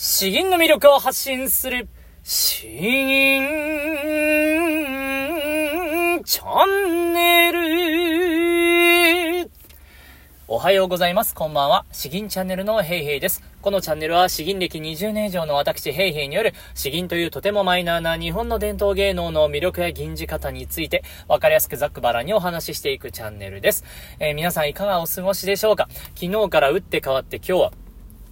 詩吟の魅力を発信する、詩吟チャンネル。おはようございます。こんばんは。詩吟チャンネルのヘイヘイです。このチャンネルは詩吟歴20年以上の私ヘイヘイによる詩吟というとてもマイナーな日本の伝統芸能の魅力や吟じ方についてわかりやすくざっくばらにお話ししていくチャンネルです。えー、皆さんいかがお過ごしでしょうか？昨日から打って変わって今日は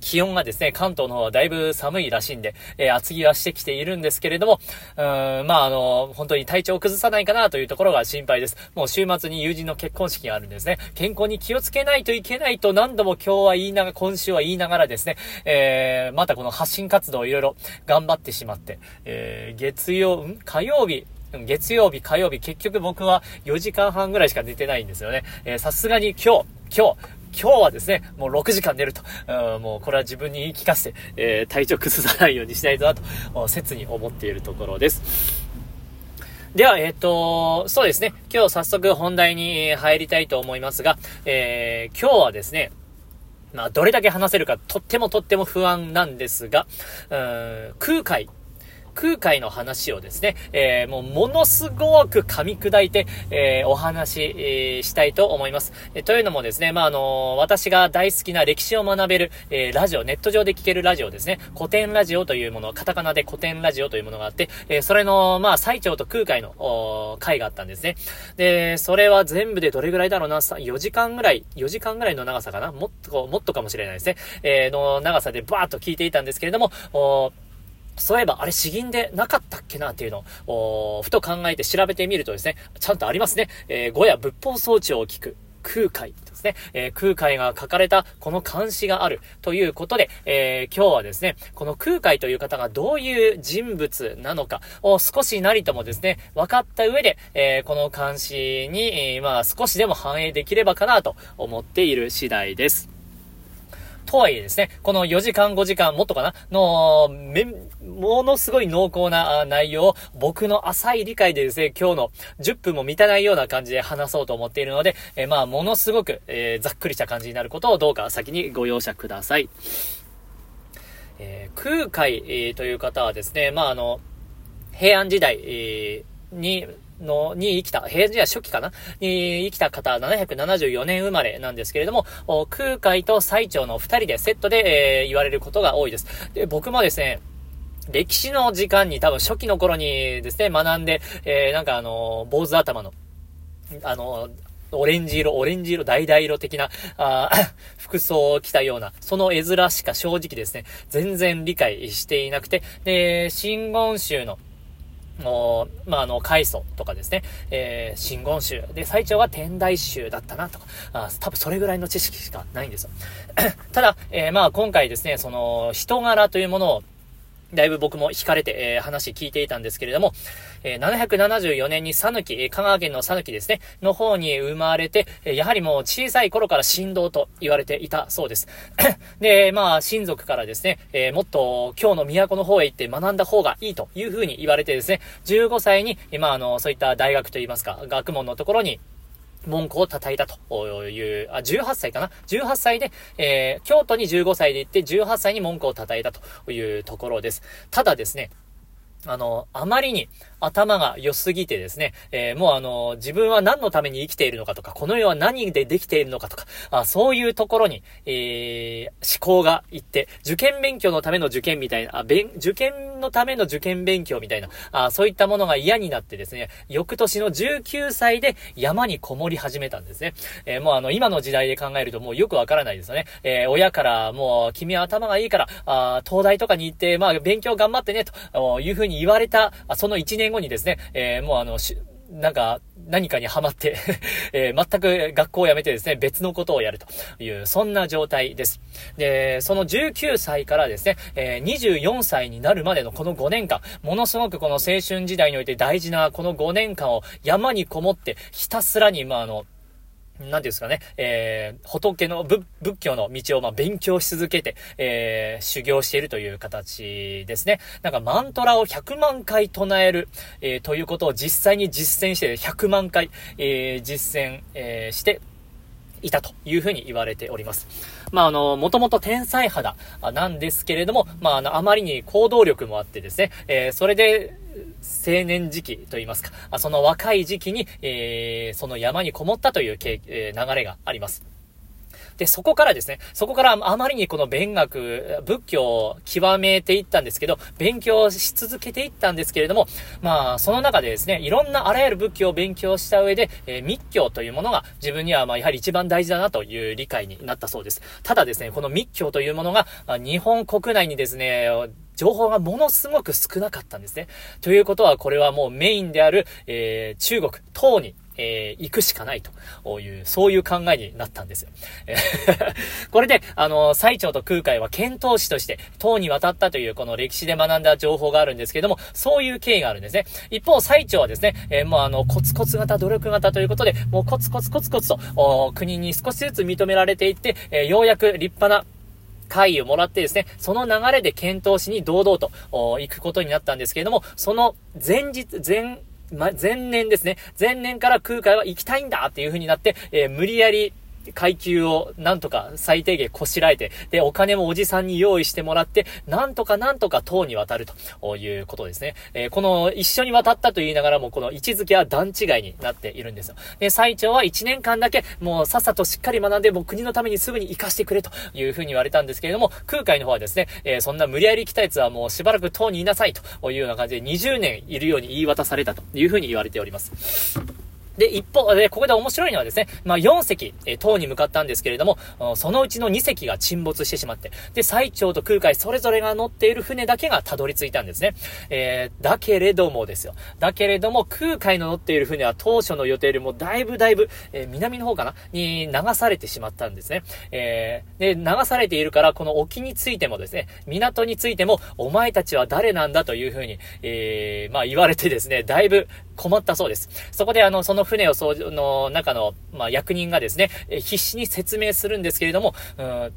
気温がですね、関東の方はだいぶ寒いらしいんで、えー、厚着はしてきているんですけれども、うーん、まあ、あの、本当に体調を崩さないかなというところが心配です。もう週末に友人の結婚式があるんですね。健康に気をつけないといけないと何度も今日は言いながら、今週は言いながらですね、えー、またこの発信活動をいろいろ頑張ってしまって、えー、月曜、ん？火曜日、月曜日、火曜日、結局僕は4時間半ぐらいしか寝てないんですよね。えさすがに今日、今日、今日はですね、もう6時間寝ると、うん、もうこれは自分に言い聞かせて、えー、体調崩さないようにしないとなと、切に思っているところです。では、えっ、ー、と、そうですね。今日早速本題に入りたいと思いますが、えー、今日はですね、まあ、どれだけ話せるかとってもとっても不安なんですが、うん、空海空海の話をですね、えー、もうものすごく噛み砕いて、えー、お話、えー、したいと思います。えというのもですね、まあ、あの私が大好きな歴史を学べる、えラジオ、ネット上で聞けるラジオですね、古典ラジオというもの、カタカナで古典ラジオというものがあって、えそれの、まあ、最長と空海の、回があったんですね。で、それは全部でどれぐらいだろうな、4時間ぐらい、4時間ぐらいの長さかな？もっと、もっとかもしれないですね。えの長さでバーっと聞いていたんですけれども、そういえば、あれ詩吟でなかったっけなっていうのを、ふと考えて調べてみるとですね、ちゃんとありますね。えー、語や仏法装置を聞く。空海ですね。えー、空海が書かれたこの漢詩があるということで、えー、今日はですね、この空海という方がどういう人物なのかを少しなりともですね、分かった上で、えー、この漢詩に、えまあ少しでも反映できればかなと思っている次第です。とはいえですね、この4時間5時間もっとかな？の、め、ものすごい濃厚な内容を僕の浅い理解でですね、今日の10分も満たないような感じで話そうと思っているので、えー、まあ、ものすごく、えー、ざっくりした感じになることをどうか先にご容赦ください。えー、空海、えー、という方はですね、まあ、あの、平安時代、えー、に、の、に生きた、平時代初期かな？に生きた方、774年生まれなんですけれども、空海と最長の二人でセットで、えー、言われることが多いです。で、僕もですね、歴史の時間に多分初期の頃にですね、学んで、えー、なんかあの、坊主頭の、あの、オレンジ色、オレンジ色、橙色的な、あ 服装を着たような、その絵面しか正直ですね、全然理解していなくて、で、真言宗の、もう、まあ、あの、開祖とかですね、えー、真言宗。で、最長は天台宗だったな、とか、あ多分それぐらいの知識しかないんですよ。ただ、えー、まあ、今回ですね、その、人柄というものを、だいぶ僕も惹かれて、えー、話聞いていたんですけれども、えー、774年に佐抜、え香川県の佐抜ですね、の方に生まれて、えやはりもう小さい頃から神道と言われていたそうです。で、まあ、親族からですね、えー、もっと今日の都の方へ行って学んだ方がいいというふうに言われてですね、15歳に、まあ、あの、そういった大学といいますか、学問のところに、文句を叩いたという、あ、18歳かな ?18 歳で、えー、京都に15歳で行って、18歳に文句を叩いたというところです。ただですね、あの、あまりに頭が良すぎてですね、えー、もうあの、自分は何のために生きているのかとか、この世は何でできているのかとか、あそういうところに、えー、思考がいって、受験勉強のための受験みたいな、あ、勉、受験のための受験勉強みたいな、あそういったものが嫌になってですね、翌年の19歳で山にこもり始めたんですね。え、もうあの、今の時代で考えるともうよくわからないですよね。え、親からもう、君は頭がいいから、あ東大とかに行って、まあ、勉強頑張ってね、というふうに言われた、その1年後にですね、えー、もうあの、なんか、何かにハマって えー、全く学校を辞めてですね、別のことをやるという、そんな状態です。で、その19歳からですね、えー、24歳になるまでのこの5年間、ものすごくこの青春時代において大事なこの5年間を山にこもって、ひたすらに、まあ、あの、なんていうんですかね、えー、仏の仏、教の道をま勉強し続けて、えー、修行しているという形ですね。なんかマントラを100万回唱える、えー、ということを実際に実践して100万回、えー、実践、え、していたというふうに言われております。まあ、あの、もともと天才肌なんですけれども、まあ、あの、あまりに行動力もあってですね、えー、それで、青年時期といいますか、その若い時期に、えー、その山にこもったという、え、流れがあります。で、そこからですね、そこからあまりにこの勉学、仏教を極めていったんですけど、勉強し続けていったんですけれども、まあ、その中でですね、いろんなあらゆる仏教を勉強した上で、えー、密教というものが自分にはまあ、やはり一番大事だなという理解になったそうです。ただですね、この密教というものが、日本国内にですね、情報がものすごく少なかったんですね。ということは、これはもうメインである、えー、中国、唐に、えー、行くしかないという、そういう考えになったんですよ。これで、あの、最長と空海は遣唐使として、唐に渡ったという、この歴史で学んだ情報があるんですけども、そういう経緯があるんですね。一方、最長はですね、えー、もうあの、コツコツ型、努力型ということで、もうコツコツコツコツと、国に少しずつ認められていって、えー、ようやく立派な、会をもらってですね、その流れで検討しに堂々と行くことになったんですけれども、その前日、前、ま、前年ですね。前年から空海は行きたいんだっていう風になって、えー、無理やり、階級をなんとか最低限こしらえて、で、お金もおじさんに用意してもらって、なんとかなんとか党に渡るということですね。えー、この一緒に渡ったと言いながらも、この位置づけは段違いになっているんですよ。で、最長は1年間だけ、もうさっさとしっかり学んで、もう国のためにすぐに活かしてくれというふうに言われたんですけれども、空海の方はですね、えー、そんな無理やり来たやつはもうしばらく党にいなさいというような感じで20年いるように言い渡されたというふうに言われております。で、一方、で、ここで面白いのはですね、まあ、4隻、えー、塔に向かったんですけれども、そのうちの2隻が沈没してしまって、で、最長と空海それぞれが乗っている船だけがたどり着いたんですね。えー、だけれどもですよ。だけれども、空海の乗っている船は当初の予定よりもだいぶだいぶ、えー、南の方かな？に流されてしまったんですね。えー、で、流されているから、この沖についてもですね、港についても、お前たちは誰なんだというふうに、えー、まあ言われてですね、だいぶ困ったそうです。そこであの、その船を掃除の中の、まあ、役人がですね、必死に説明するんですけれども、うん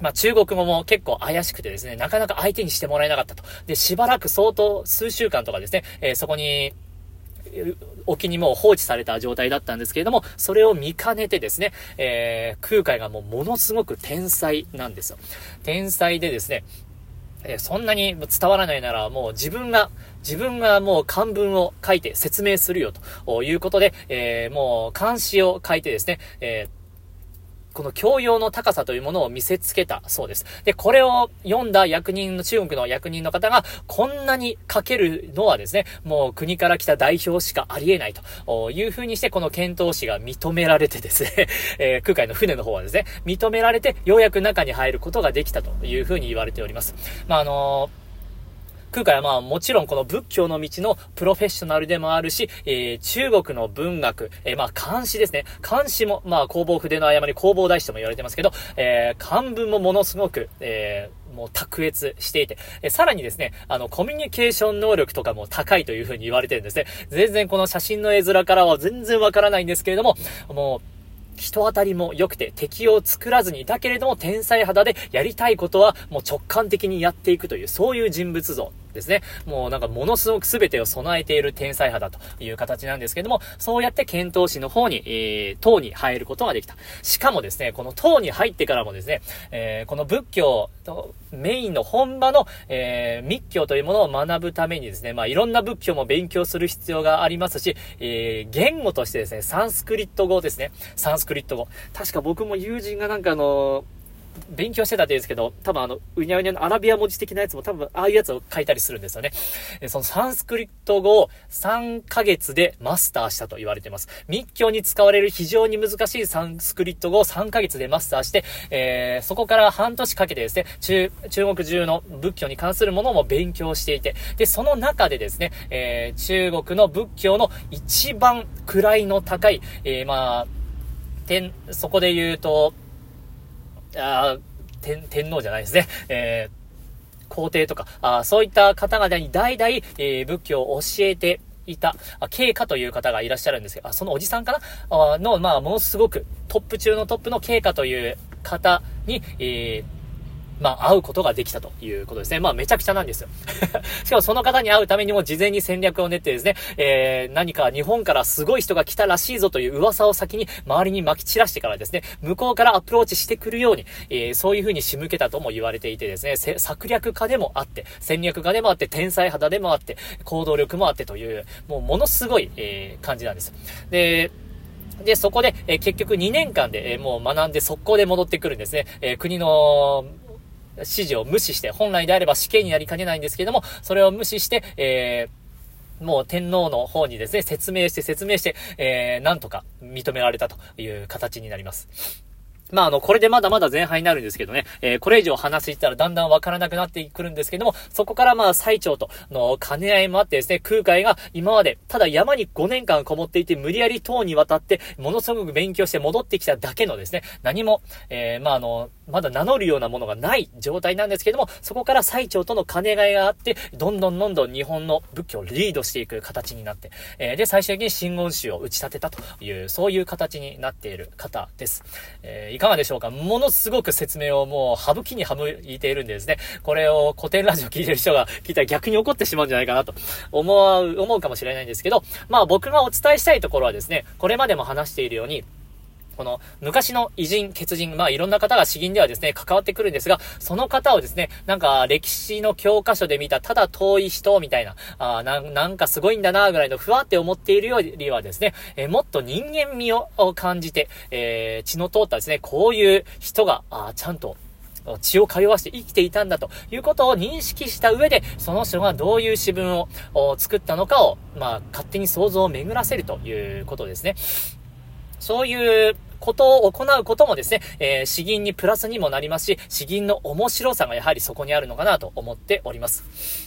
まあ、中国語も結構怪しくてですね、なかなか相手にしてもらえなかったと。で、しばらく相当数週間とかですね、えー、そこに、沖にもう放置された状態だったんですけれども、それを見かねてですね、えー、空海がもうものすごく天才なんですよ。天才でですね、えそんなに伝わらないなら、もう自分が、自分がもう漢文を書いて説明するよということで、えー、もう漢詩を書いてですね、えーこの教養の高さというものを見せつけたそうです。で、これを読んだ役人の、中国の役人の方が、こんなに書けるのはですね、もう国から来た代表しかありえないという風にして、この検討士が認められてですね、えー、空海の船の方はですね、認められて、ようやく中に入ることができたという風に言われております。まあ、あのー空海はまあもちろんこの仏教の道のプロフェッショナルでもあるし、えー、中国の文学、えー、まあ漢詩ですね。漢詩も、まあ工房筆の誤り、工房大師とも言われてますけど、えー、漢文もものすごく、えー、もう卓越していて、えさらにですね、あの、コミュニケーション能力とかも高いというふうに言われてるんですね。全然この写真の絵面からは全然わからないんですけれども、もう、人当たりも良くて敵を作らずに、だけれども天才肌でやりたいことはもう直感的にやっていくという、そういう人物像ですね。もうなんかものすごく全てを備えている天才派だという形なんですけども、そうやって検討士の方に、えー、党に入ることができた。しかもですね、この党に入ってからもですね、えー、この仏教とメインの本場の、えー、密教というものを学ぶためにですね、まあいろんな仏教も勉強する必要がありますし、えー、言語としてですね、サンスクリット語ですね。サンスクリット語。確か僕も友人がなんかあのー勉強してたって言うんですけど、多分あの、うにゃうにゃのアラビア文字的なやつも多分、ああいうやつを書いたりするんですよね。そのサンスクリット語を3ヶ月でマスターしたと言われています。密教に使われる非常に難しいサンスクリット語を3ヶ月でマスターして、えー、そこから半年かけてですね、中、中国中の仏教に関するものも勉強していて、で、その中でですね、えー、中国の仏教の一番位の高い、えー、まあ、点、そこで言うと、あ天、天皇じゃないですね。えー、皇帝とか、あそういった方々に代々、えー、仏教を教えていた、あ、経過という方がいらっしゃるんですけど、あ、そのおじさんかな？あの、まあ、ものすごくトップ中のトップの経過という方に、えー、まあ、会うことができたということですね。まあ、めちゃくちゃなんですよ。しかもその方に会うためにも事前に戦略を練ってですね、えー、何か日本からすごい人が来たらしいぞという噂を先に周りに撒き散らしてからですね、向こうからアプローチしてくるように、えー、そういう風に仕向けたとも言われていてですね、策略家でもあって、戦略家でもあって、天才肌でもあって、行動力もあってという、もうものすごい、えー、感じなんです。で、で、そこで、え結局2年間で、えもう学んで速攻で戻ってくるんですね。え国の指示を無視して、本来であれば死刑になりかねないんですけども、それを無視して、えー、もう天皇の方にですね、説明して説明して、えー、なんとか認められたという形になります。まあ、あの、これでまだまだ前半になるんですけどね、えー、これ以上話していったらだんだんわからなくなってくるんですけども、そこからまあ、最長との兼ね合いもあってですね、空海が今まで、ただ山に5年間こもっていて、無理やり塔に渡って、ものすごく勉強して戻ってきただけのですね、何も、えー、まあ、あの、まだ名乗るようなものがない状態なんですけども、そこから最長との兼ね合いがあって、どんどんどんどん日本の仏教をリードしていく形になって、えー、で、最終的に真言宗を打ち立てたという、そういう形になっている方です。えー、いかがでしょうか？ものすごく説明をもう省きに省いているんでですね、これを古典ラジオ聞いてる人が聞いたら逆に怒ってしまうんじゃないかなと。思う、思うかもしれないんですけど、まあ僕がお伝えしたいところはですね、これまでも話しているように、この昔の偉人、血人、まあいろんな方が詩吟ではですね、関わってくるんですが、その方をですね、なんか歴史の教科書で見たただ遠い人みたいな、あななんかすごいんだなぐらいのふわって思っているよりはですね、えー、もっと人間味を感じて、えー、血の通ったですね、こういう人が、あちゃんと血を通わして生きていたんだということを認識した上で、その人がどういう詩文を作ったのかを、まあ、勝手に想像を巡らせるということですね。そういうことを行うこともですね、えー、詩吟にプラスにもなりますし、詩吟の面白さがやはりそこにあるのかなと思っております。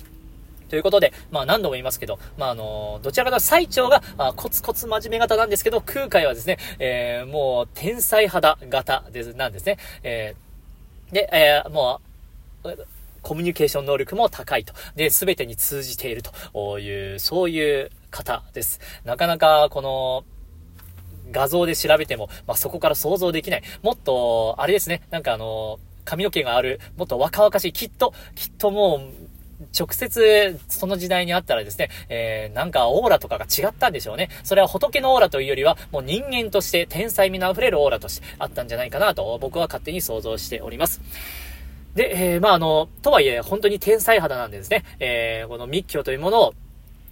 ということで、まあ何度も言いますけど、まああの、どちらかというと最長が、あコツコツ真面目型なんですけど、空海はですね、えー、もう天才肌型です、なんですね。えー、で、えー、もう、コミュニケーション能力も高いと。で、すべてに通じているという、そういう方です。なかなか、この、画像で調べても、まあ、そこから想像できない。もっと、あれですね、なんかあの、髪の毛がある、もっと若々しい、きっと、きっともう、直接その時代にあったらですね、えー、なんかオーラとかが違ったんでしょうね。それは仏のオーラというよりは、もう人間として天才味の溢れるオーラとしてあったんじゃないかなと、僕は勝手に想像しております。で、えー、まああの、とはいえ、本当に天才肌なんでですね、えー、この密教というものを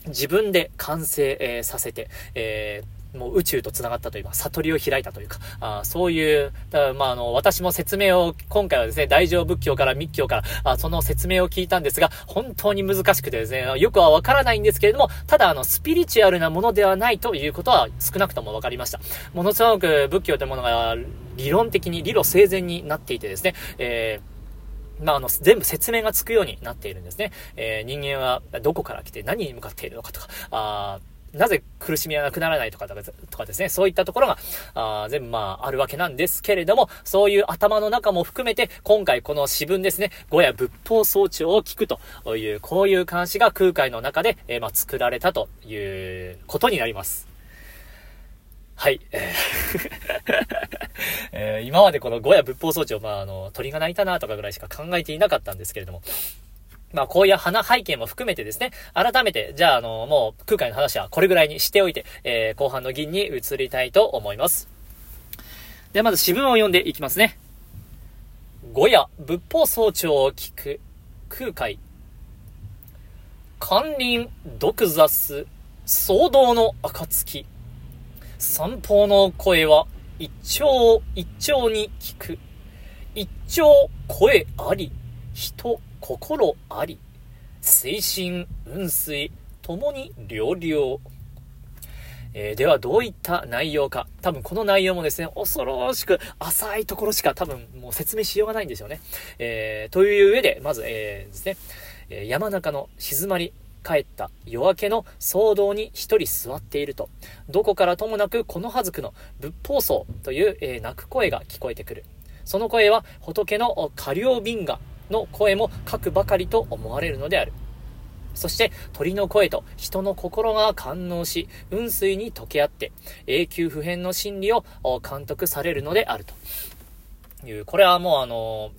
自分で完成、えー、させて、えーもう宇宙と繋がったというか、悟りを開いたというか、あそういう、だまあ、あの、私も説明を、今回はですね、大乗仏教から密教から、あその説明を聞いたんですが、本当に難しくてですね、よくはわからないんですけれども、ただ、あの、スピリチュアルなものではないということは少なくとも分かりました。ものすごく仏教というものが理論的に、理路整然になっていてですね、えーまあ、あの、全部説明がつくようになっているんですね。えー、人間はどこから来て何に向かっているのかとか、あなぜ苦しみはなくならないとか、とかですね、そういったところが、あ全部まあ、あるわけなんですけれども、そういう頭の中も含めて、今回この詩文ですね、語や仏法装置を聞くという、こういう監視が空海の中で、えー、まあ、作られたということになります。はい。えー 今までこの語や仏法装置を、まあ、あの、鳥が鳴いたなとかぐらいしか考えていなかったんですけれども、まあ、こういう花背景も含めてですね、改めて、じゃあ、あの、もう、空海の話はこれぐらいにしておいて、えー、後半の銀に移りたいと思います。では、まず詩文を読んでいきますね。語や仏法総長を聞く空海。関林独雑、騒動の暁。散歩の声は一丁一丁に聞く。一丁声あり、人心あり、精神、運水、ともに両々。えー、ではどういった内容か。多分この内容もですね、恐ろしく浅いところしか多分もう説明しようがないんですよね。えー、という上で、まず、えー、ですね、え山中の静まり帰った夜明けの騒動に一人座っていると、どこからともなくこのはずくの仏法僧という、えー、泣く声が聞こえてくる。その声は仏の過料瓶河の声も書くばかりと思われるのである。そして鳥の声と人の心が感応し、雲水に溶け合って、永久不変の真理を監督されるのであるという。これはもうあの、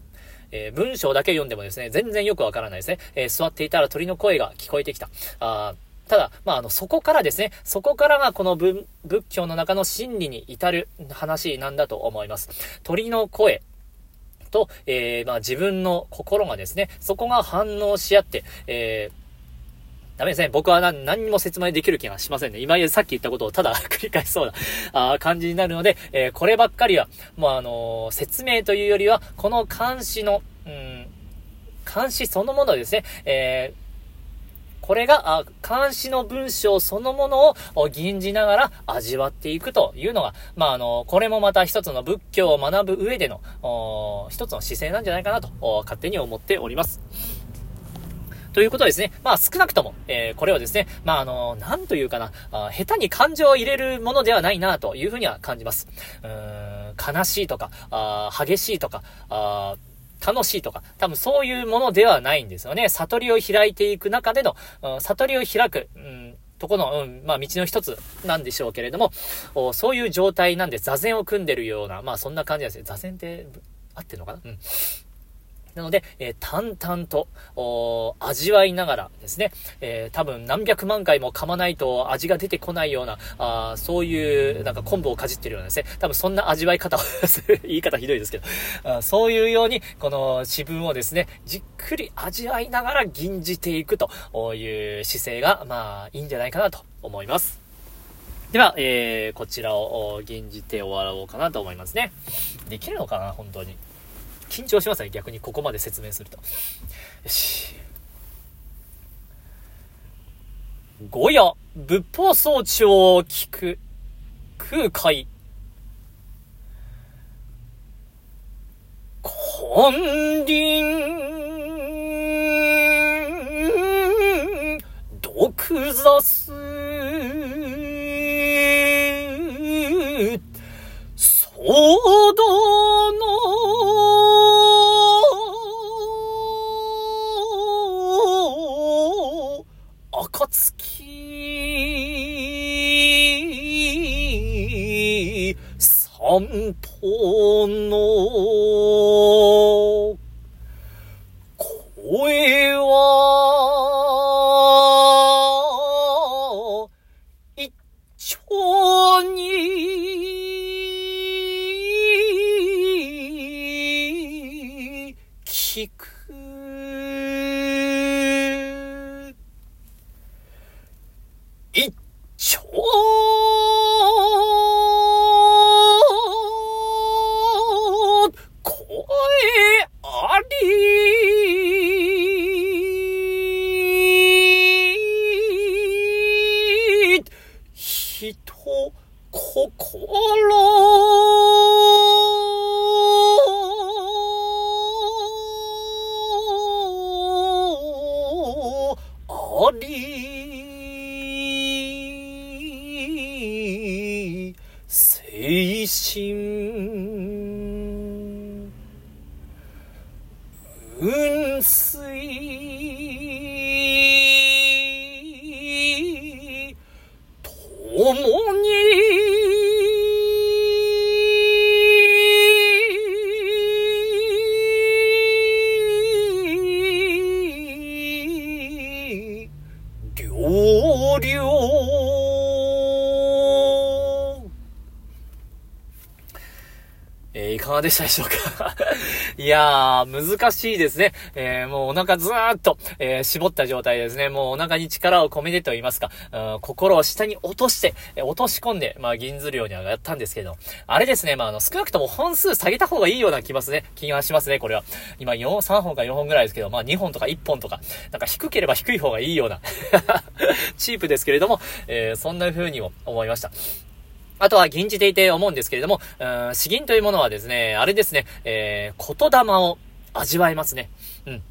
えー、文章だけ読んでもですね、全然よくわからないですね。えー、座っていたら鳥の声が聞こえてきた。あただ、まあ、あの、そこからですね、そこからがこの仏教の中の真理に至る話なんだと思います。鳥の声と、えー、まあ、自分の心がですね、そこが反応し合って、えーダメですね。僕は何何にも説明できる気がしませんね。今さっき言ったことをただ 繰り返しそうなあ感じになるので、えー、こればっかりは、もうあのー、説明というよりは、この監視の、うん、監視そのものですね。えーこれが、あ監視の文章そのものを吟じながら味わっていくというのが、まあ、あの、これもまた一つの仏教を学ぶ上での、一つの姿勢なんじゃないかなと、勝手に思っております。ということですね。まあ少なくとも、えー、これはですね、まああの、なんというかな、あ下手に感情を入れるものではないなというふうには感じます。うーん、悲しいとか、あ激しいとか、あ楽しいとか、多分そういうものではないんですよね。悟りを開いていく中での、悟りを開く、うん、とこの、うん、まあ、道の一つなんでしょうけれども、そういう状態なんで座禅を組んでるような、まあ、そんな感じなんですね。座禅って合ってるのかな？うん。なので、えー、淡々と、味わいながらですね、えー、多分何百万回も噛まないと味が出てこないような、あそういう、なんか昆布をかじってるようなですね、多分そんな味わい方を 言い方ひどいですけど、あそういうように、この自分をですね、じっくり味わいながら吟じていくという姿勢が、まあ、いいんじゃないかなと思います。では、えー、こちらを吟じて終わろうかなと思いますね。できるのかな本当に。緊張しますね、逆にここまで説明すると。よし。五夜、仏法装置を聞く、空海。金輪、毒ザス、騒動丁にり。精神いかがでしたでしょうか？いやー、難しいですね。えー、もうお腹ずーっと、えー、絞った状態ですね。もうお腹に力を込めてと言いますか、うん、心を下に落として、え落とし込んで、まあ、銀ずるようにはやったんですけど、あれですね、まあ、あの、少なくとも本数下げた方がいいような気ますね。気がしますね、これは。今、4、3本か4本ぐらいですけど、まあ、2本とか1本とか、なんか低ければ低い方がいいような チープですけれども、えそんな風にも思いました。あとは吟じていて思うんですけれども、うん、詩吟というものはですね、あれですね、えー、言霊を味わえますね。うん。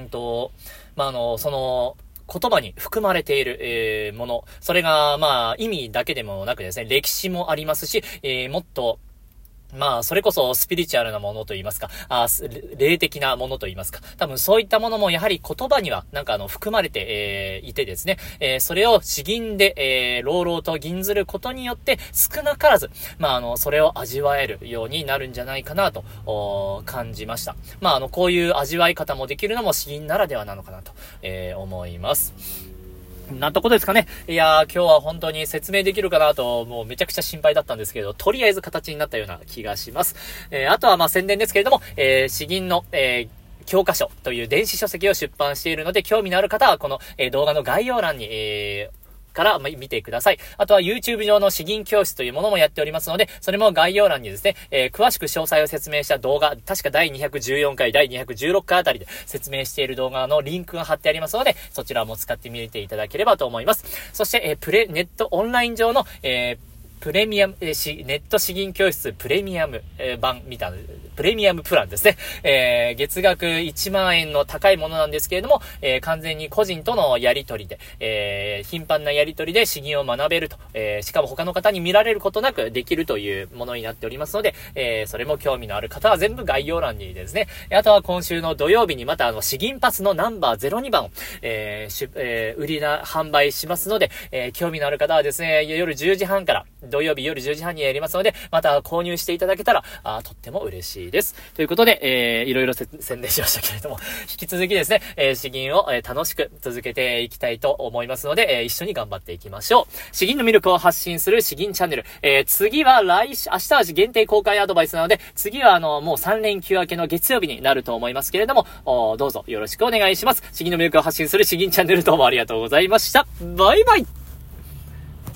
うんと、まあ、あの、その、言葉に含まれている、えー、もの。それが、まあ、意味だけでもなくですね、歴史もありますし、えー、もっと、まあ、それこそスピリチュアルなものと言いますか、あ霊的なものと言いますか、多分そういったものもやはり言葉にはなんかあの含まれて、えー、いてですね、えー、それを詩吟で、えー、朗々と吟ずることによって少なからず、まああの、それを味わえるようになるんじゃないかなと、感じました。まああの、こういう味わい方もできるのも詩吟ならではなのかなと、えー、思います。なんとこですかね。いやー、今日は本当に説明できるかなと、もうめちゃくちゃ心配だったんですけど、とりあえず形になったような気がします。えー、あとはまあ宣伝ですけれども、えー、詩吟の、えー、教科書という電子書籍を出版しているので、興味のある方は、この、えー、動画の概要欄に、えー、から見てください。あとは YouTube 上の詩吟教室というものもやっておりますので、それも概要欄にですね、えー、詳しく詳細を説明した動画、確か第214回、第216回あたりで説明している動画のリンクが貼ってありますので、そちらも使ってみていただければと思います。そして、えー、プレ、ネットオンライン上の、えープレミアム、えー、ネット詩吟教室プレミアム、えー、版みたいな、プレミアムプランですね。えー、月額1万円の高いものなんですけれども、えー、完全に個人とのやりとりで、えー、頻繁なやりとりで詩吟を学べると、えー、しかも他の方に見られることなくできるというものになっておりますので、えー、それも興味のある方は全部概要欄にですね、あとは今週の土曜日にまたあの詩吟パスのナンバー02番を、えー、しえー、売りな、販売しますので、えー、興味のある方はですね、夜10時半から、土曜日夜10時半にやりますので、また購入していただけたら、あとっても嬉しいです。ということで、えー、いろいろ宣伝しましたけれども、引き続きですね、えー、詩吟を、えー、楽しく続けていきたいと思いますので、えー、一緒に頑張っていきましょう。詩吟の魅力を発信する詩吟チャンネル。えー、次は来週、明日は限定公開アドバイスなので、次はあの、もう3連休明けの月曜日になると思いますけれども、おどうぞよろしくお願いします。詩吟の魅力を発信する詩吟チャンネルどうもありがとうございました。バイバイ